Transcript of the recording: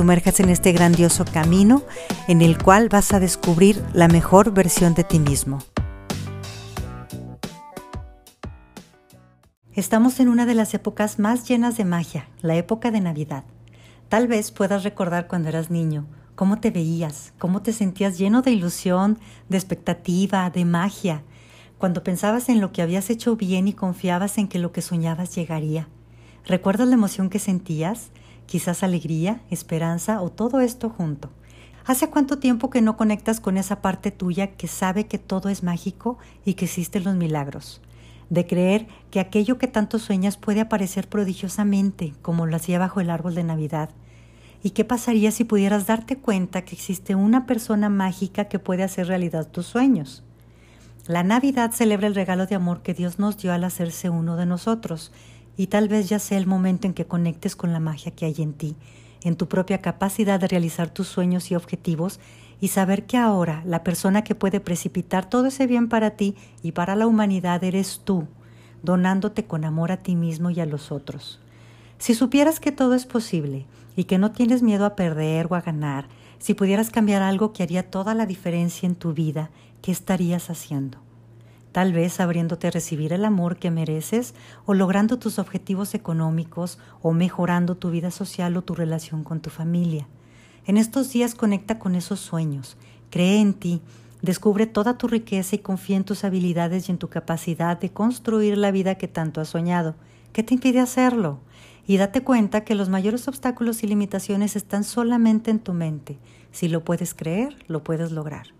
sumerjas en este grandioso camino en el cual vas a descubrir la mejor versión de ti mismo. Estamos en una de las épocas más llenas de magia, la época de Navidad. Tal vez puedas recordar cuando eras niño, cómo te veías, cómo te sentías lleno de ilusión, de expectativa, de magia, cuando pensabas en lo que habías hecho bien y confiabas en que lo que soñabas llegaría. ¿Recuerdas la emoción que sentías? Quizás alegría, esperanza o todo esto junto. ¿Hace cuánto tiempo que no conectas con esa parte tuya que sabe que todo es mágico y que existen los milagros? De creer que aquello que tanto sueñas puede aparecer prodigiosamente, como lo hacía bajo el árbol de Navidad. ¿Y qué pasaría si pudieras darte cuenta que existe una persona mágica que puede hacer realidad tus sueños? La Navidad celebra el regalo de amor que Dios nos dio al hacerse uno de nosotros y tal vez ya sea el momento en que conectes con la magia que hay en ti, en tu propia capacidad de realizar tus sueños y objetivos y saber que ahora la persona que puede precipitar todo ese bien para ti y para la humanidad eres tú, donándote con amor a ti mismo y a los otros. Si supieras que todo es posible y que no tienes miedo a perder o a ganar, si pudieras cambiar algo que haría toda la diferencia en tu vida, ¿qué estarías haciendo? Tal vez abriéndote a recibir el amor que mereces o logrando tus objetivos económicos o mejorando tu vida social o tu relación con tu familia. En estos días conecta con esos sueños, cree en ti, descubre toda tu riqueza y confía en tus habilidades y en tu capacidad de construir la vida que tanto has soñado. ¿Qué te impide hacerlo? Y date cuenta que los mayores obstáculos y limitaciones están solamente en tu mente. Si lo puedes creer, lo puedes lograr.